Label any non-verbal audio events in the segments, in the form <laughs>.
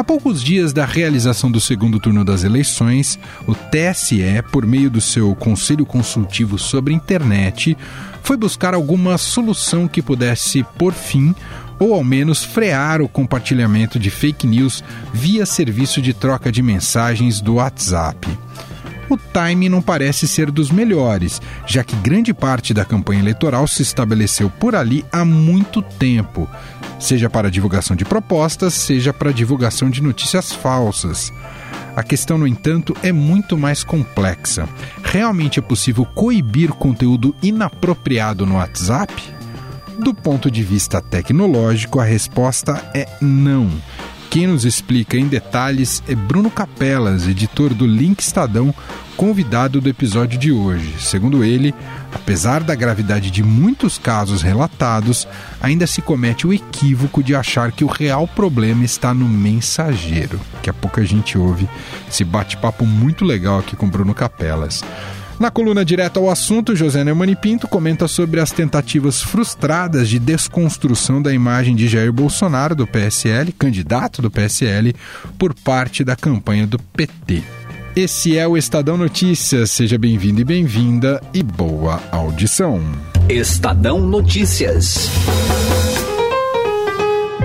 Há poucos dias da realização do segundo turno das eleições, o TSE, por meio do seu Conselho Consultivo sobre Internet, foi buscar alguma solução que pudesse por fim ou ao menos frear o compartilhamento de fake news via serviço de troca de mensagens do WhatsApp. O time não parece ser dos melhores, já que grande parte da campanha eleitoral se estabeleceu por ali há muito tempo, seja para divulgação de propostas, seja para divulgação de notícias falsas. A questão, no entanto, é muito mais complexa. Realmente é possível coibir conteúdo inapropriado no WhatsApp? Do ponto de vista tecnológico, a resposta é não. Quem nos explica em detalhes é Bruno Capelas, editor do Link Estadão, convidado do episódio de hoje. Segundo ele, apesar da gravidade de muitos casos relatados, ainda se comete o equívoco de achar que o real problema está no mensageiro. Daqui a pouco a gente ouve esse bate-papo muito legal aqui com Bruno Capelas. Na coluna direta ao assunto, José Neumann Pinto comenta sobre as tentativas frustradas de desconstrução da imagem de Jair Bolsonaro do PSL, candidato do PSL, por parte da campanha do PT. Esse é o Estadão Notícias. Seja bem-vindo e bem-vinda e boa audição. Estadão Notícias.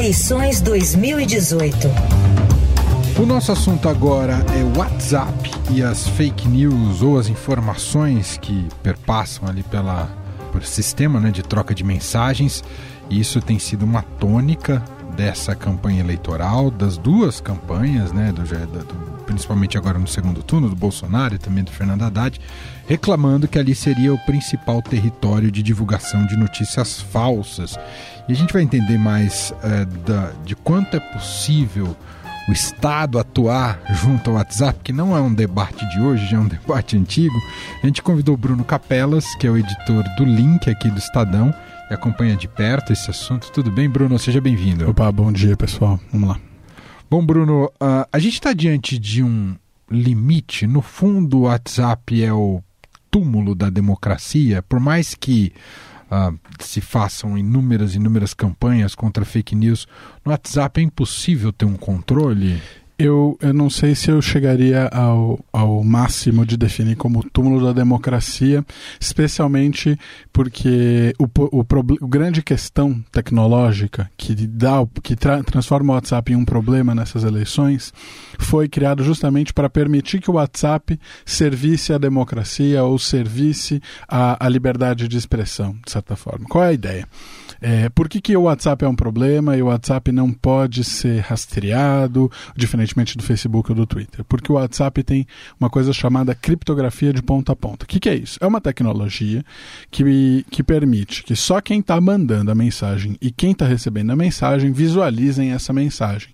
Eleições 2018. O nosso assunto agora é WhatsApp e as fake news ou as informações que perpassam ali pela, pelo sistema né, de troca de mensagens. E isso tem sido uma tônica dessa campanha eleitoral, das duas campanhas, né, do, do, principalmente agora no segundo turno, do Bolsonaro e também do Fernando Haddad, reclamando que ali seria o principal território de divulgação de notícias falsas. E a gente vai entender mais é, da, de quanto é possível o Estado atuar junto ao WhatsApp, que não é um debate de hoje, já é um <laughs> debate antigo. A gente convidou o Bruno Capelas, que é o editor do Link aqui do Estadão, e acompanha de perto esse assunto. Tudo bem, Bruno? Seja bem-vindo. Opa, bom dia, pessoal. Vamos lá. Bom, Bruno, uh, a gente está diante de um limite. No fundo, o WhatsApp é o túmulo da democracia, por mais que uh, se façam inúmeras, inúmeras campanhas contra fake news, no WhatsApp é impossível ter um controle? Eu, eu não sei se eu chegaria ao, ao máximo de definir como túmulo da democracia, especialmente porque o, o, o grande questão tecnológica que, dá, que tra, transforma o WhatsApp em um problema nessas eleições foi criado justamente para permitir que o WhatsApp servisse à democracia ou servisse à, à liberdade de expressão, de certa forma. Qual é a ideia? É, por que, que o WhatsApp é um problema e o WhatsApp não pode ser rastreado, diferentemente do Facebook ou do Twitter? Porque o WhatsApp tem uma coisa chamada criptografia de ponta a ponta. O que, que é isso? É uma tecnologia que, que permite que só quem está mandando a mensagem e quem está recebendo a mensagem visualizem essa mensagem.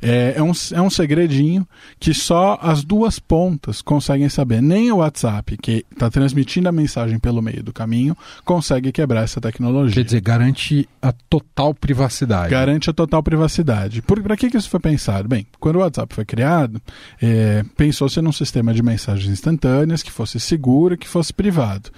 É, é, um, é um segredinho que só as duas pontas conseguem saber. Nem o WhatsApp, que está transmitindo a mensagem pelo meio do caminho, consegue quebrar essa tecnologia. Quer dizer, garante garante a total privacidade. Garante a total privacidade. Para que, que isso foi pensado? Bem, quando o WhatsApp foi criado, é, pensou-se num sistema de mensagens instantâneas que fosse seguro, que fosse privado.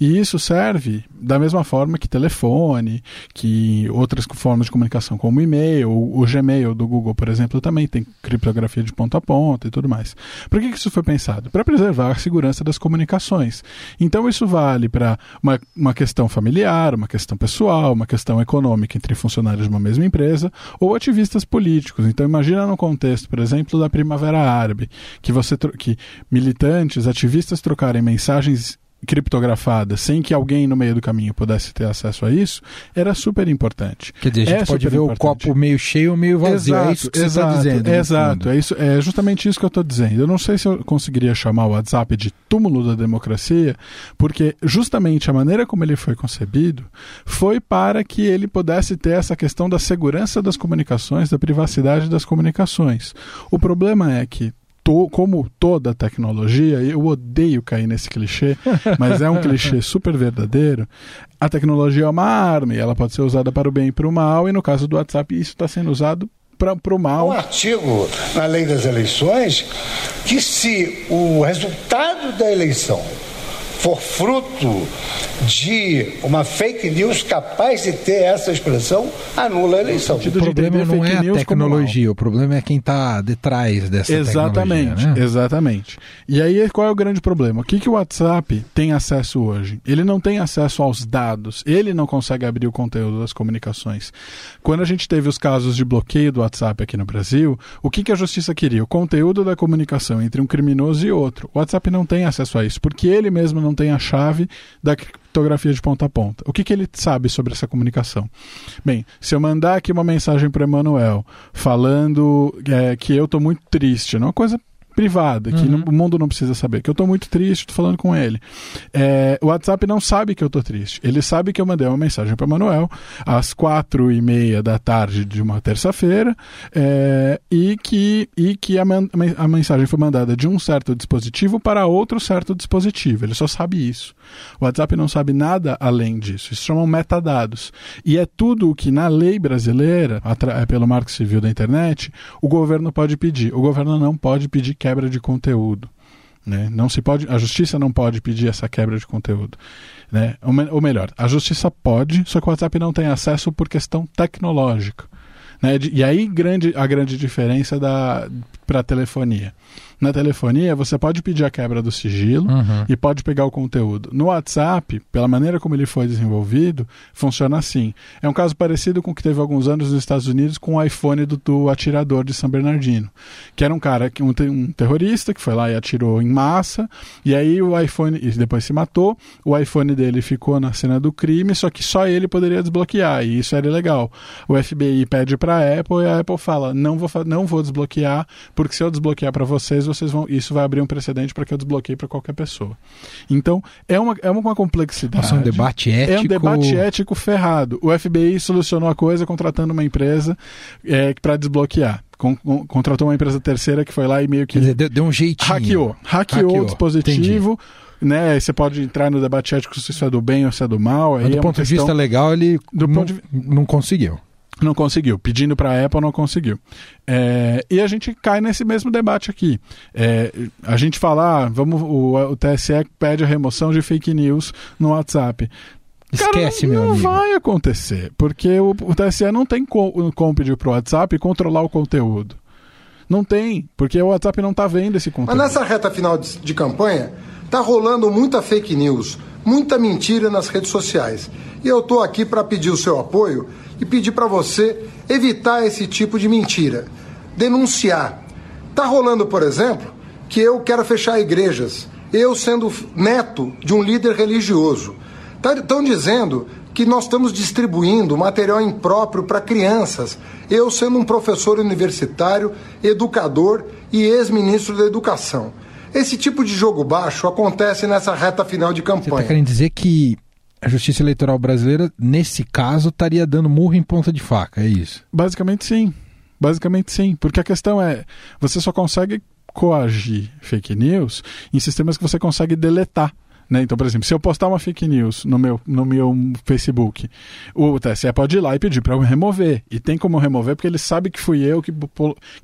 E isso serve da mesma forma que telefone, que outras formas de comunicação, como e-mail, o Gmail do Google, por exemplo, também tem criptografia de ponta a ponta e tudo mais. Por que, que isso foi pensado? Para preservar a segurança das comunicações. Então isso vale para uma, uma questão familiar, uma questão pessoal, uma questão questão econômica entre funcionários de uma mesma empresa ou ativistas políticos. Então, imagina no contexto, por exemplo, da Primavera Árabe, que você que militantes, ativistas trocarem mensagens criptografada sem que alguém no meio do caminho pudesse ter acesso a isso, era super importante. Quer dizer, a gente é pode ver importante. o copo meio cheio ou meio vazio. Exato, é isso que exato, você está dizendo. Exato, é, isso, é justamente isso que eu estou dizendo. Eu não sei se eu conseguiria chamar o WhatsApp de túmulo da democracia, porque justamente a maneira como ele foi concebido foi para que ele pudesse ter essa questão da segurança das comunicações, da privacidade das comunicações. O problema é que to, como toda tecnologia, eu odeio cair nesse clichê, <laughs> mas é um clichê super verdadeiro. A tecnologia é uma arma e ela pode ser usada para o bem e para o mal, e no caso do WhatsApp, isso está sendo usado para o mal. Um artigo na lei das eleições que se o resultado da eleição for fruto de uma fake news capaz de ter essa expressão, anula a eleição. O problema não é a tecnologia, o problema é quem está detrás dessa exatamente, tecnologia. Né? Exatamente. E aí qual é o grande problema? O que, que o WhatsApp tem acesso hoje? Ele não tem acesso aos dados, ele não consegue abrir o conteúdo das comunicações. Quando a gente teve os casos de bloqueio do WhatsApp aqui no Brasil, o que, que a justiça queria? O conteúdo da comunicação entre um criminoso e outro. O WhatsApp não tem acesso a isso, porque ele mesmo não tem a chave da criptografia de ponta a ponta. O que, que ele sabe sobre essa comunicação? Bem, se eu mandar aqui uma mensagem para Emanuel falando é, que eu estou muito triste, é uma coisa privada, que uhum. o mundo não precisa saber, que eu estou muito triste, estou falando com ele. É, o WhatsApp não sabe que eu estou triste. Ele sabe que eu mandei uma mensagem para Manuel às quatro e meia da tarde de uma terça-feira é, e que, e que a, a mensagem foi mandada de um certo dispositivo para outro certo dispositivo. Ele só sabe isso. O WhatsApp não sabe nada além disso. Isso chamam metadados. E é tudo o que na lei brasileira, é pelo Marco Civil da Internet, o governo pode pedir. O governo não pode pedir quebra de conteúdo. Né? Não se pode, a justiça não pode pedir essa quebra de conteúdo. Né? Ou, me, ou melhor, a justiça pode, só que o WhatsApp não tem acesso por questão tecnológica. Né? E aí grande, a grande diferença para a telefonia. Na telefonia, você pode pedir a quebra do sigilo uhum. e pode pegar o conteúdo. No WhatsApp, pela maneira como ele foi desenvolvido, funciona assim. É um caso parecido com o que teve alguns anos nos Estados Unidos com o iPhone do, do atirador de São Bernardino, que era um cara, um, um terrorista que foi lá e atirou em massa, e aí o iPhone, e depois se matou, o iPhone dele ficou na cena do crime, só que só ele poderia desbloquear, e isso era legal. O FBI pede para a Apple e a Apple fala: não vou, não vou desbloquear, porque se eu desbloquear para vocês, vocês vão, isso vai abrir um precedente para que eu desbloqueie para qualquer pessoa. Então, é uma, é uma complexidade. Nossa, é um debate ético. É um debate ético ferrado. O FBI solucionou a coisa contratando uma empresa é, para desbloquear. Con, con, contratou uma empresa terceira que foi lá e meio que. Dizer, deu, deu, um jeitinho. Hackeou. Hackeou, hackeou. o dispositivo. Entendi né? Você pode entrar no debate ético se isso é do bem ou se é do mal. Mas do é ponto de vista legal, ele do não, de... não conseguiu. Não conseguiu. Pedindo para a Apple, não conseguiu. É, e a gente cai nesse mesmo debate aqui. É, a gente fala, ah, vamos, o, o TSE pede a remoção de fake news no WhatsApp. Esquece, Cara, meu não amigo. Não vai acontecer, porque o, o TSE não tem como, como pedir para o WhatsApp controlar o conteúdo. Não tem, porque o WhatsApp não está vendo esse conteúdo. Mas nessa reta final de, de campanha, está rolando muita fake news, muita mentira nas redes sociais. E eu estou aqui para pedir o seu apoio e pedir para você evitar esse tipo de mentira. Denunciar. Tá rolando, por exemplo, que eu quero fechar igrejas, eu sendo neto de um líder religioso. Estão tá, dizendo que nós estamos distribuindo material impróprio para crianças, eu sendo um professor universitário, educador e ex-ministro da Educação. Esse tipo de jogo baixo acontece nessa reta final de campanha. Você está querendo dizer que a Justiça Eleitoral Brasileira, nesse caso, estaria dando murro em ponta de faca, é isso? Basicamente sim. Basicamente sim. Porque a questão é: você só consegue coagir fake news em sistemas que você consegue deletar. Né? Então, por exemplo, se eu postar uma fake news no meu, no meu Facebook, o TSE pode ir lá e pedir para eu remover. E tem como remover porque ele sabe que fui eu que,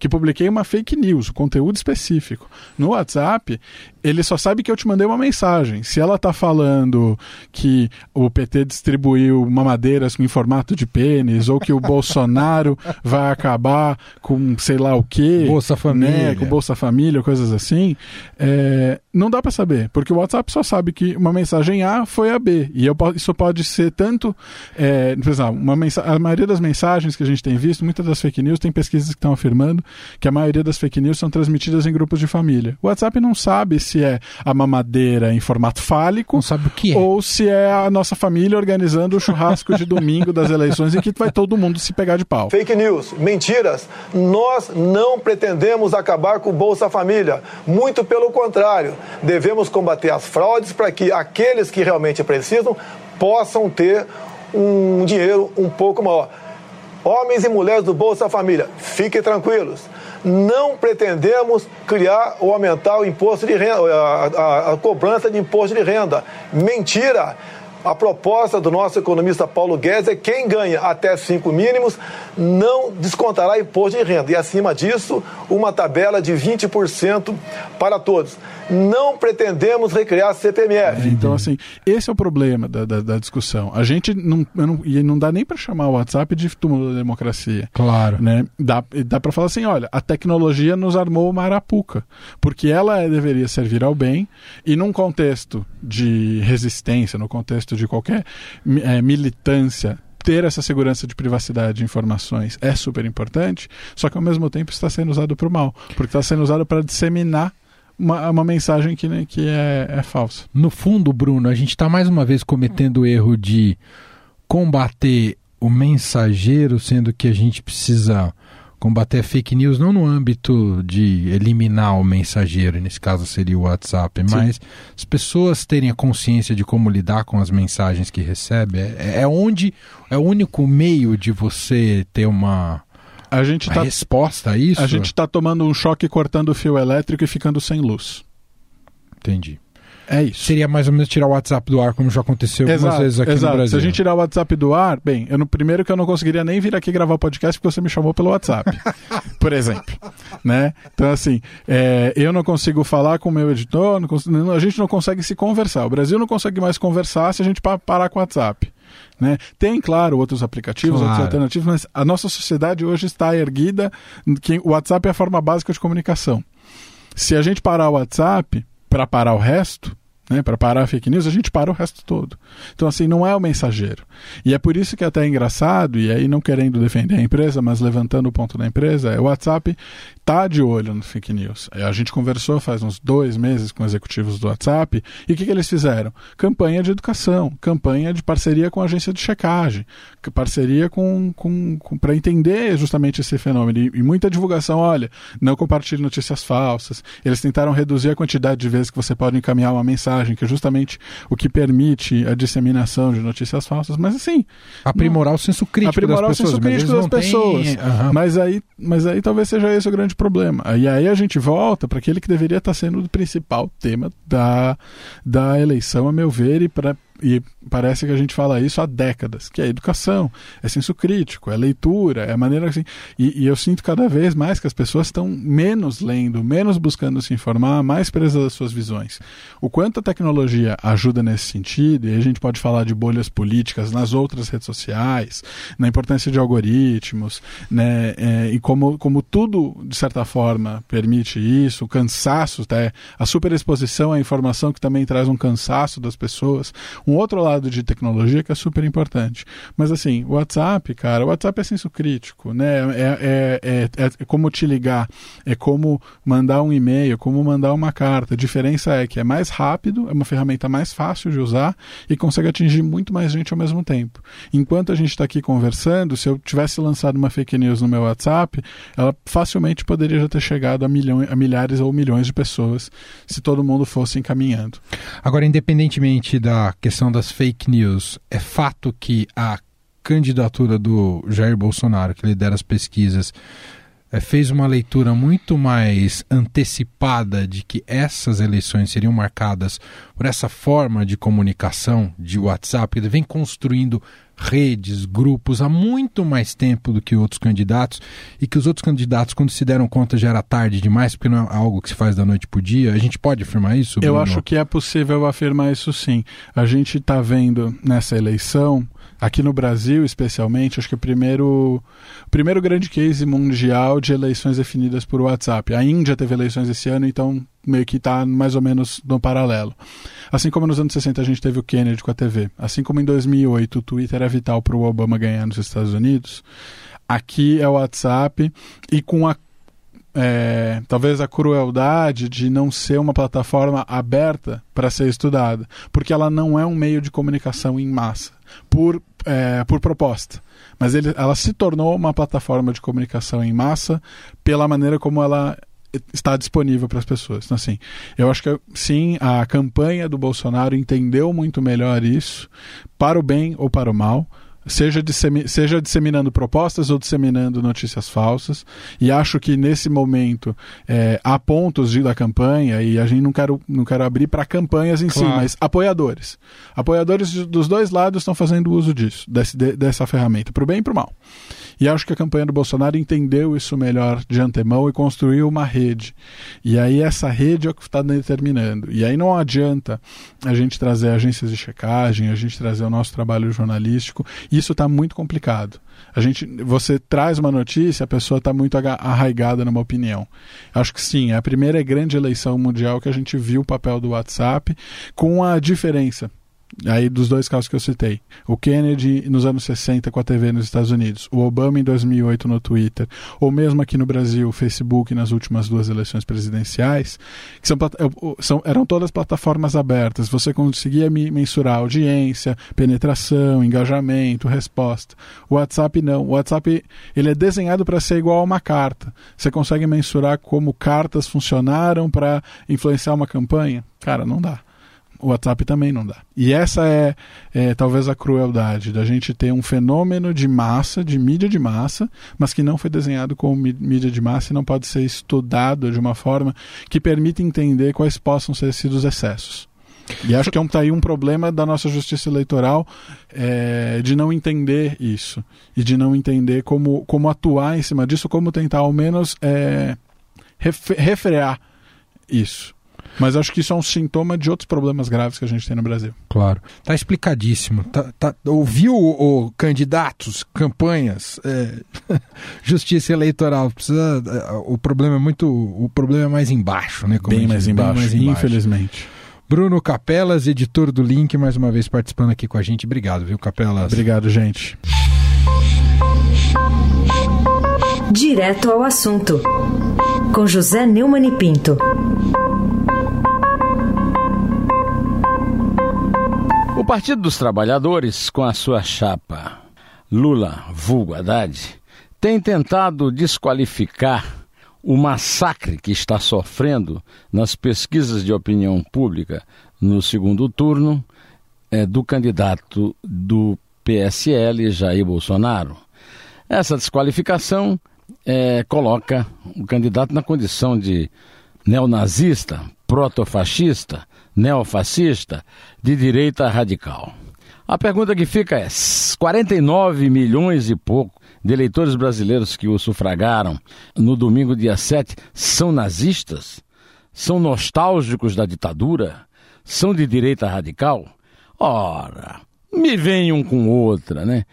que publiquei uma fake news, conteúdo específico. No WhatsApp, ele só sabe que eu te mandei uma mensagem. Se ela tá falando que o PT distribuiu mamadeiras em formato de pênis, ou que o Bolsonaro <laughs> vai acabar com sei lá o quê. Bolsa Família. Né, com Bolsa Família, coisas assim, é, não dá para saber. Porque o WhatsApp só sabe que uma mensagem A foi a B. E eu, isso pode ser tanto. É, por exemplo, uma a maioria das mensagens que a gente tem visto, muitas das fake news, tem pesquisas que estão afirmando que a maioria das fake news são transmitidas em grupos de família. O WhatsApp não sabe se é a mamadeira em formato fálico. Não sabe o que é. Ou se é a nossa família organizando o churrasco de domingo das eleições em que vai todo mundo se pegar de pau. Fake news, mentiras. Nós não pretendemos acabar com o Bolsa Família. Muito pelo contrário. Devemos combater as fraudes para que aqueles que realmente precisam possam ter um dinheiro um pouco maior. Homens e mulheres do Bolsa Família, fiquem tranquilos. Não pretendemos criar ou aumentar o imposto de renda, a, a, a cobrança de imposto de renda. Mentira! A proposta do nosso economista Paulo Guedes é quem ganha até cinco mínimos não descontará imposto de renda. E acima disso, uma tabela de 20% para todos. Não pretendemos recriar a CPMF. É, então, assim, esse é o problema da, da, da discussão. A gente não, não, e não dá nem para chamar o WhatsApp de túmulo da democracia. Claro. Né? Dá, dá para falar assim: olha, a tecnologia nos armou uma arapuca, porque ela deveria servir ao bem e num contexto de resistência, no contexto de qualquer é, militância ter essa segurança de privacidade de informações é super importante, só que ao mesmo tempo está sendo usado para o mal, porque está sendo usado para disseminar uma, uma, mensagem que, né, que é, é, falsa. No fundo, Bruno, a gente está mais uma vez cometendo o erro de combater o mensageiro, sendo que a gente precisa combater fake news não no âmbito de eliminar o mensageiro, nesse caso seria o WhatsApp, Sim. mas as pessoas terem a consciência de como lidar com as mensagens que recebe, é, é onde é o único meio de você ter uma a gente tá, resposta a isso. A gente está tomando um choque cortando o fio elétrico e ficando sem luz. Entendi. É isso. Seria mais ou menos tirar o WhatsApp do ar, como já aconteceu exato, algumas vezes aqui exato. no Brasil. Se a gente tirar o WhatsApp do ar, bem, eu no primeiro que eu não conseguiria nem vir aqui gravar o podcast porque você me chamou pelo WhatsApp, <laughs> por exemplo, né? Então assim, é, eu não consigo falar com o meu editor, consigo, a gente não consegue se conversar. O Brasil não consegue mais conversar se a gente parar com o WhatsApp. Né? Tem, claro, outros aplicativos, claro. outros alternativos, mas a nossa sociedade hoje está erguida que o WhatsApp é a forma básica de comunicação. Se a gente parar o WhatsApp, para parar o resto, né, para parar a fake news, a gente para o resto todo. Então, assim, não é o mensageiro. E é por isso que é até engraçado, e aí não querendo defender a empresa, mas levantando o ponto da empresa, é o WhatsApp tá de olho no fake news. A gente conversou faz uns dois meses com executivos do WhatsApp, e o que, que eles fizeram? Campanha de educação, campanha de parceria com a agência de checagem, parceria com, com, com para entender justamente esse fenômeno. E, e muita divulgação, olha, não compartilhe notícias falsas. Eles tentaram reduzir a quantidade de vezes que você pode encaminhar uma mensagem que é justamente o que permite a disseminação de notícias falsas, mas assim. Aprimorar não, o senso crítico aprimorar das pessoas. o senso crítico das pessoas. Uhum. Mas, aí, mas aí talvez seja esse o grande problema. E aí a gente volta para aquele que deveria estar sendo o principal tema da, da eleição, a meu ver, e para e parece que a gente fala isso há décadas, que é educação, é senso crítico, é leitura, é a maneira assim. E, e eu sinto cada vez mais que as pessoas estão menos lendo, menos buscando se informar, mais presas às suas visões. O quanto a tecnologia ajuda nesse sentido, e a gente pode falar de bolhas políticas nas outras redes sociais, na importância de algoritmos, né, é, e como, como tudo, de certa forma, permite isso, o cansaço, até, a superexposição à informação que também traz um cansaço das pessoas um outro lado de tecnologia que é super importante. Mas assim, o WhatsApp, cara, o WhatsApp é senso crítico, né? É, é, é, é como te ligar, é como mandar um e-mail, como mandar uma carta. A diferença é que é mais rápido, é uma ferramenta mais fácil de usar e consegue atingir muito mais gente ao mesmo tempo. Enquanto a gente está aqui conversando, se eu tivesse lançado uma fake news no meu WhatsApp, ela facilmente poderia já ter chegado a, milhões, a milhares ou milhões de pessoas se todo mundo fosse encaminhando. Agora, independentemente da questão questão das fake news, é fato que a candidatura do Jair Bolsonaro, que lidera as pesquisas, é, fez uma leitura muito mais antecipada de que essas eleições seriam marcadas por essa forma de comunicação de WhatsApp, ele vem construindo redes, grupos há muito mais tempo do que outros candidatos e que os outros candidatos, quando se deram conta, já era tarde demais, porque não é algo que se faz da noite para o dia. A gente pode afirmar isso? Bruno? Eu acho que é possível afirmar isso sim. A gente está vendo nessa eleição Aqui no Brasil, especialmente, acho que o primeiro, o primeiro grande case mundial de eleições definidas por WhatsApp. A Índia teve eleições esse ano, então meio que está mais ou menos no paralelo. Assim como nos anos 60 a gente teve o Kennedy com a TV. Assim como em 2008 o Twitter era vital para o Obama ganhar nos Estados Unidos. Aqui é o WhatsApp e com a é, talvez a crueldade de não ser uma plataforma aberta para ser estudada, porque ela não é um meio de comunicação em massa, por, é, por proposta. Mas ele, ela se tornou uma plataforma de comunicação em massa pela maneira como ela está disponível para as pessoas. Então, assim, eu acho que sim, a campanha do Bolsonaro entendeu muito melhor isso, para o bem ou para o mal seja, dissemi seja disseminando propostas ou disseminando notícias falsas. E acho que nesse momento é, há pontos de, da campanha, e a gente não quero, não quero abrir para campanhas em claro. si, mas apoiadores. Apoiadores dos dois lados estão fazendo uso disso, desse, de, dessa ferramenta, para o bem e para o mal. E acho que a campanha do Bolsonaro entendeu isso melhor de antemão e construiu uma rede. E aí essa rede é o que está determinando. E aí não adianta a gente trazer agências de checagem, a gente trazer o nosso trabalho jornalístico. Isso está muito complicado. A gente, você traz uma notícia, a pessoa está muito arraigada numa opinião. Acho que sim, é a primeira grande eleição mundial que a gente viu o papel do WhatsApp, com a diferença Aí dos dois casos que eu citei. O Kennedy nos anos 60 com a TV nos Estados Unidos, o Obama em 2008 no Twitter, ou mesmo aqui no Brasil, o Facebook nas últimas duas eleições presidenciais, que são, são, eram todas plataformas abertas. Você conseguia mensurar audiência, penetração, engajamento, resposta. O WhatsApp não. O WhatsApp ele é desenhado para ser igual a uma carta. Você consegue mensurar como cartas funcionaram para influenciar uma campanha? Cara, não dá o WhatsApp também não dá. E essa é, é, talvez a crueldade da gente ter um fenômeno de massa, de mídia de massa, mas que não foi desenhado como mídia de massa e não pode ser estudado de uma forma que permita entender quais possam ser sido os excessos. E acho que é um, tá aí um problema da nossa justiça eleitoral é, de não entender isso e de não entender como, como atuar em cima disso, como tentar ao menos é, refrear isso. Mas acho que isso é um sintoma de outros problemas graves que a gente tem no Brasil. Claro. Tá explicadíssimo. Tá, tá, ouviu o, o candidatos, campanhas, é, <laughs> justiça eleitoral. Precisa, é, o problema é muito. O problema é mais embaixo, né? Bem, mais embaixo, bem mais embaixo, infelizmente. Bruno Capelas, editor do Link, mais uma vez participando aqui com a gente. Obrigado, viu, Capelas? Obrigado, gente. Direto ao assunto, com José Neumann e Pinto. Partido dos Trabalhadores, com a sua chapa Lula vulgo Haddad, tem tentado desqualificar o massacre que está sofrendo nas pesquisas de opinião pública no segundo turno é, do candidato do PSL, Jair Bolsonaro. Essa desqualificação é, coloca o candidato na condição de neonazista, protofascista, neofascista, de direita radical. A pergunta que fica é: 49 milhões e pouco de eleitores brasileiros que o sufragaram no domingo, dia 7, são nazistas? São nostálgicos da ditadura? São de direita radical? Ora, me venham com outra, né?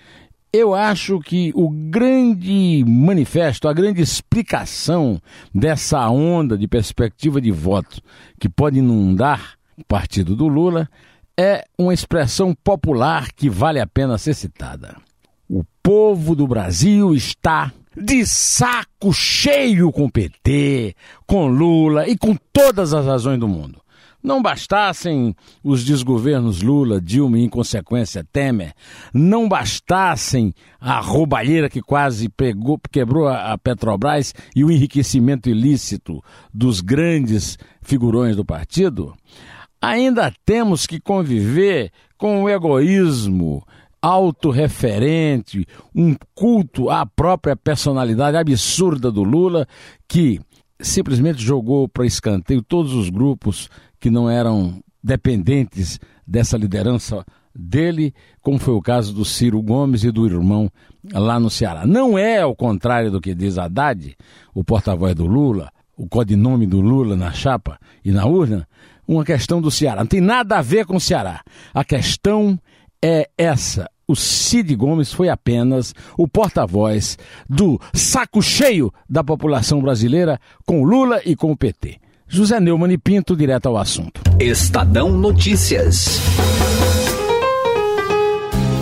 Eu acho que o grande manifesto, a grande explicação dessa onda de perspectiva de voto que pode inundar o partido do Lula, é uma expressão popular que vale a pena ser citada. O povo do Brasil está de saco cheio com PT, com Lula e com todas as razões do mundo. Não bastassem os desgovernos Lula, Dilma e, em consequência, Temer, não bastassem a roubalheira que quase pegou, quebrou a Petrobras e o enriquecimento ilícito dos grandes figurões do partido, ainda temos que conviver com o egoísmo autorreferente, um culto à própria personalidade absurda do Lula, que simplesmente jogou para escanteio todos os grupos que não eram dependentes dessa liderança dele, como foi o caso do Ciro Gomes e do irmão lá no Ceará. Não é ao contrário do que diz Haddad, o porta-voz do Lula, o codinome do Lula na chapa e na urna, uma questão do Ceará. Não tem nada a ver com o Ceará. A questão é essa. o Cid Gomes foi apenas o porta-voz do saco cheio da população brasileira com Lula e com o PT. José Neumann e Pinto, direto ao assunto. Estadão Notícias.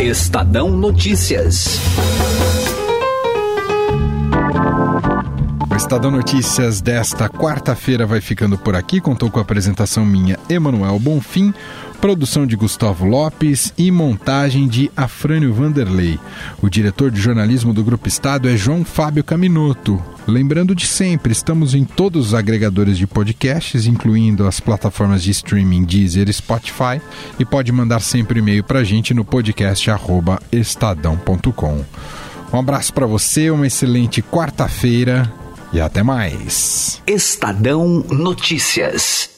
Estadão Notícias. O Estadão Notícias desta quarta-feira vai ficando por aqui. Contou com a apresentação minha, Emanuel Bonfim, produção de Gustavo Lopes e montagem de Afrânio Vanderlei. O diretor de jornalismo do Grupo Estado é João Fábio Caminoto. Lembrando de sempre, estamos em todos os agregadores de podcasts, incluindo as plataformas de streaming Deezer e Spotify, e pode mandar sempre e-mail para a gente no podcast estadão.com. Um abraço para você, uma excelente quarta-feira e até mais. Estadão Notícias.